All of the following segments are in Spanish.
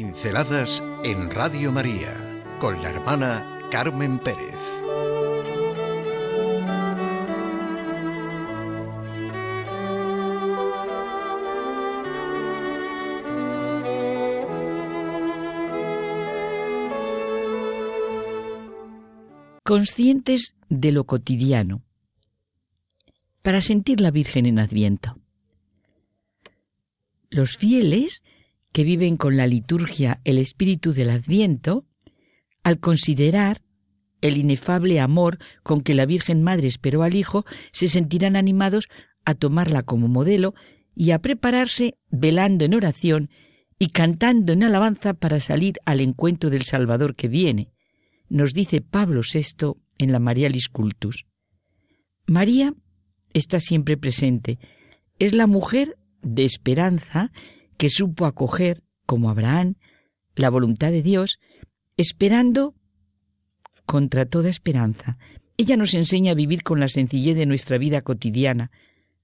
Pinceladas en Radio María con la hermana Carmen Pérez. Conscientes de lo cotidiano. Para sentir la Virgen en Adviento. Los fieles que viven con la liturgia el espíritu del Adviento, al considerar el inefable amor con que la Virgen Madre esperó al Hijo, se sentirán animados a tomarla como modelo y a prepararse velando en oración y cantando en alabanza para salir al encuentro del Salvador que viene, nos dice Pablo VI en la Marialis Cultus. María está siempre presente, es la mujer de esperanza que supo acoger, como Abraham, la voluntad de Dios, esperando contra toda esperanza. Ella nos enseña a vivir con la sencillez de nuestra vida cotidiana,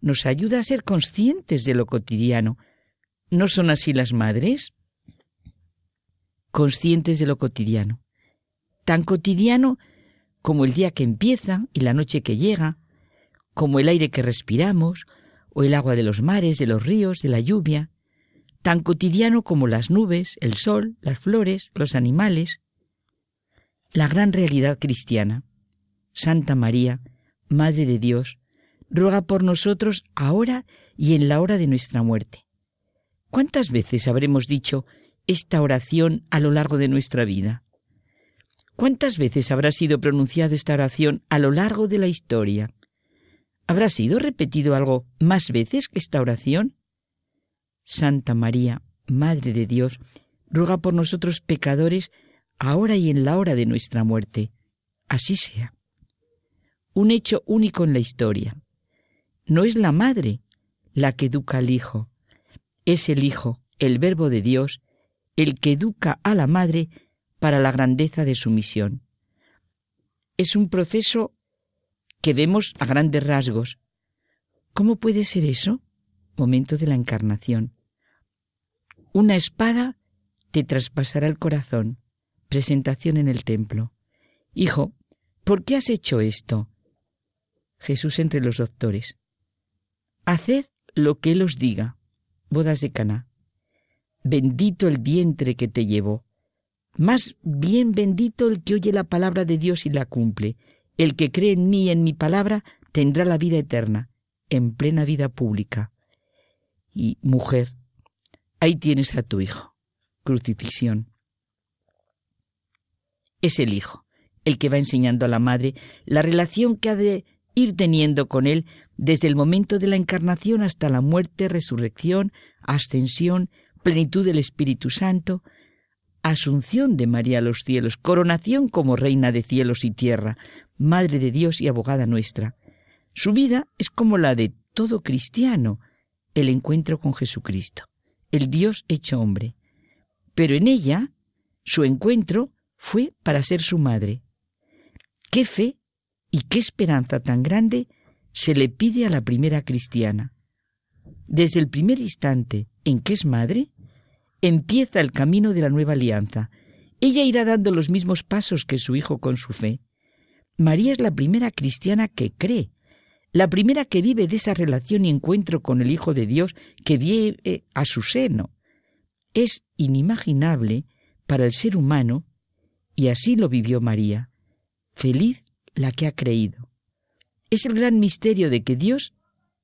nos ayuda a ser conscientes de lo cotidiano. ¿No son así las madres? Conscientes de lo cotidiano. Tan cotidiano como el día que empieza y la noche que llega, como el aire que respiramos, o el agua de los mares, de los ríos, de la lluvia, tan cotidiano como las nubes, el sol, las flores, los animales. La gran realidad cristiana. Santa María, Madre de Dios, ruega por nosotros ahora y en la hora de nuestra muerte. ¿Cuántas veces habremos dicho esta oración a lo largo de nuestra vida? ¿Cuántas veces habrá sido pronunciada esta oración a lo largo de la historia? ¿Habrá sido repetido algo más veces que esta oración? Santa María, Madre de Dios, ruega por nosotros pecadores, ahora y en la hora de nuestra muerte. Así sea. Un hecho único en la historia. No es la madre la que educa al hijo, es el hijo, el verbo de Dios, el que educa a la madre para la grandeza de su misión. Es un proceso que vemos a grandes rasgos. ¿Cómo puede ser eso? Momento de la encarnación. Una espada te traspasará el corazón. Presentación en el templo. Hijo, ¿por qué has hecho esto? Jesús entre los doctores. Haced lo que Él os diga. Bodas de Caná. Bendito el vientre que te llevó. Más bien bendito el que oye la palabra de Dios y la cumple. El que cree en mí y en mi palabra tendrá la vida eterna, en plena vida pública. Y mujer, Ahí tienes a tu hijo. Crucifixión. Es el hijo, el que va enseñando a la madre la relación que ha de ir teniendo con él desde el momento de la encarnación hasta la muerte, resurrección, ascensión, plenitud del Espíritu Santo, asunción de María a los cielos, coronación como reina de cielos y tierra, Madre de Dios y abogada nuestra. Su vida es como la de todo cristiano, el encuentro con Jesucristo el Dios hecho hombre. Pero en ella, su encuentro fue para ser su madre. ¿Qué fe y qué esperanza tan grande se le pide a la primera cristiana? Desde el primer instante en que es madre, empieza el camino de la nueva alianza. Ella irá dando los mismos pasos que su hijo con su fe. María es la primera cristiana que cree, la primera que vive de esa relación y encuentro con el Hijo de Dios que vive a su seno. Es inimaginable para el ser humano, y así lo vivió María. Feliz la que ha creído. Es el gran misterio de que Dios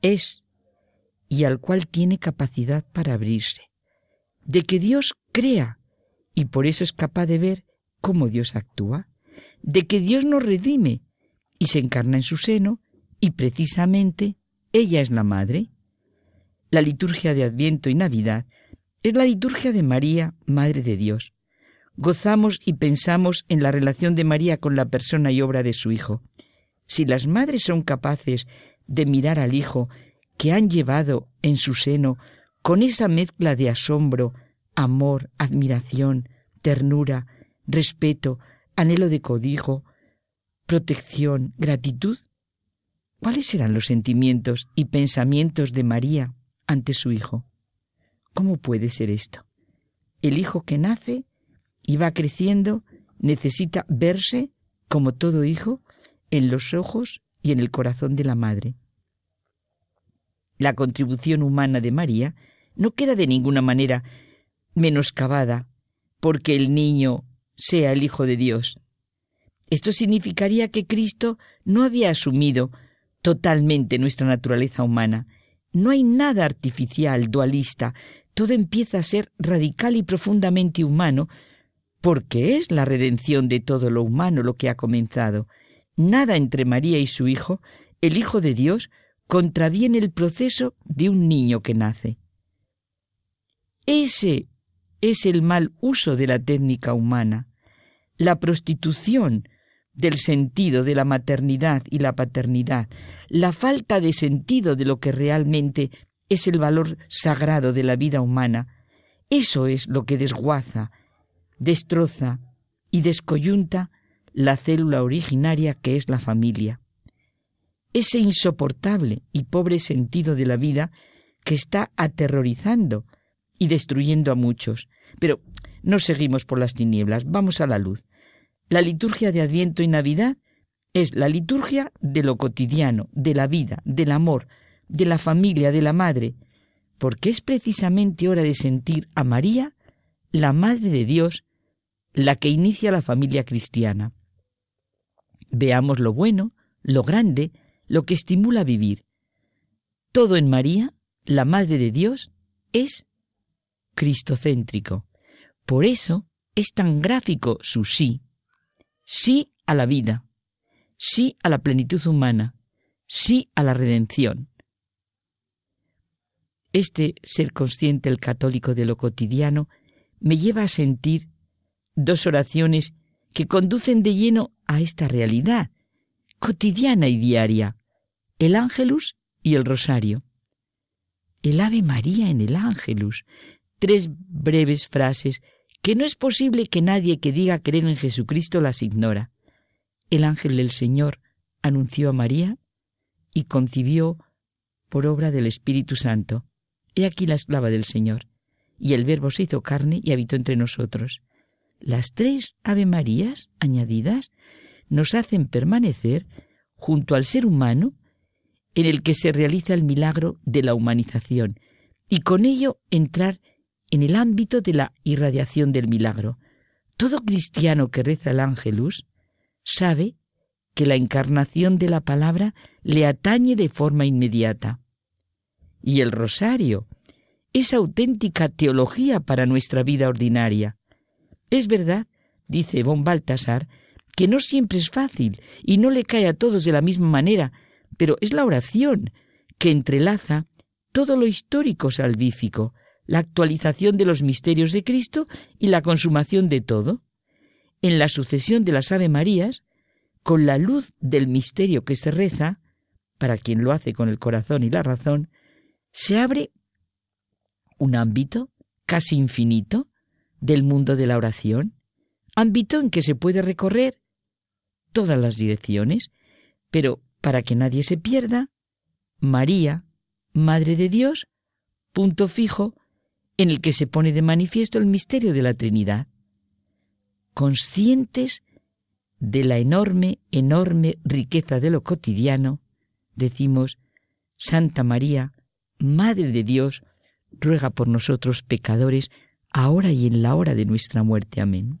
es y al cual tiene capacidad para abrirse. De que Dios crea y por eso es capaz de ver cómo Dios actúa. De que Dios nos redime y se encarna en su seno y precisamente ella es la madre. La liturgia de Adviento y Navidad es la liturgia de María, Madre de Dios. Gozamos y pensamos en la relación de María con la persona y obra de su Hijo. Si las madres son capaces de mirar al Hijo que han llevado en su seno con esa mezcla de asombro, amor, admiración, ternura, respeto, anhelo de codijo, protección, gratitud, ¿Cuáles eran los sentimientos y pensamientos de María ante su Hijo? ¿Cómo puede ser esto? el hijo que nace y va creciendo necesita verse, como todo hijo, en los ojos y en el corazón de la madre. La contribución humana de María no queda de ninguna manera menoscabada porque el niño sea el Hijo de Dios. Esto significaría que Cristo no había asumido totalmente nuestra naturaleza humana. No hay nada artificial, dualista, todo empieza a ser radical y profundamente humano, porque es la redención de todo lo humano lo que ha comenzado. Nada entre María y su Hijo, el Hijo de Dios, contraviene el proceso de un niño que nace. Ese es el mal uso de la técnica humana, la prostitución del sentido de la maternidad y la paternidad, la falta de sentido de lo que realmente es el valor sagrado de la vida humana, eso es lo que desguaza, destroza y descoyunta la célula originaria que es la familia. Ese insoportable y pobre sentido de la vida que está aterrorizando y destruyendo a muchos. Pero no seguimos por las tinieblas, vamos a la luz. La liturgia de Adviento y Navidad es la liturgia de lo cotidiano, de la vida, del amor, de la familia, de la madre, porque es precisamente hora de sentir a María, la Madre de Dios, la que inicia la familia cristiana. Veamos lo bueno, lo grande, lo que estimula a vivir. Todo en María, la Madre de Dios, es cristocéntrico. Por eso es tan gráfico su sí, sí a la vida, sí a la plenitud humana, sí a la redención. Este ser consciente el católico de lo cotidiano me lleva a sentir dos oraciones que conducen de lleno a esta realidad, cotidiana y diaria, el ángelus y el rosario. El Ave María en el ángelus, tres breves frases que no es posible que nadie que diga creer en Jesucristo las ignora. El ángel del Señor anunció a María y concibió por obra del Espíritu Santo. He aquí la esclava del Señor. Y el Verbo se hizo carne y habitó entre nosotros. Las tres Ave Marías añadidas nos hacen permanecer junto al ser humano en el que se realiza el milagro de la humanización y con ello entrar en el ámbito de la irradiación del milagro. Todo cristiano que reza el ángelus sabe que la encarnación de la palabra le atañe de forma inmediata. Y el rosario es auténtica teología para nuestra vida ordinaria. Es verdad, dice von Baltasar, que no siempre es fácil y no le cae a todos de la misma manera, pero es la oración que entrelaza todo lo histórico salvífico, la actualización de los misterios de Cristo y la consumación de todo. En la sucesión de las Ave Marías, con la luz del misterio que se reza, para quien lo hace con el corazón y la razón, se abre un ámbito casi infinito del mundo de la oración, ámbito en que se puede recorrer todas las direcciones, pero para que nadie se pierda, María, Madre de Dios, punto fijo en el que se pone de manifiesto el misterio de la Trinidad. Conscientes de la enorme, enorme riqueza de lo cotidiano, decimos, Santa María, Madre de Dios, ruega por nosotros pecadores, ahora y en la hora de nuestra muerte. Amén.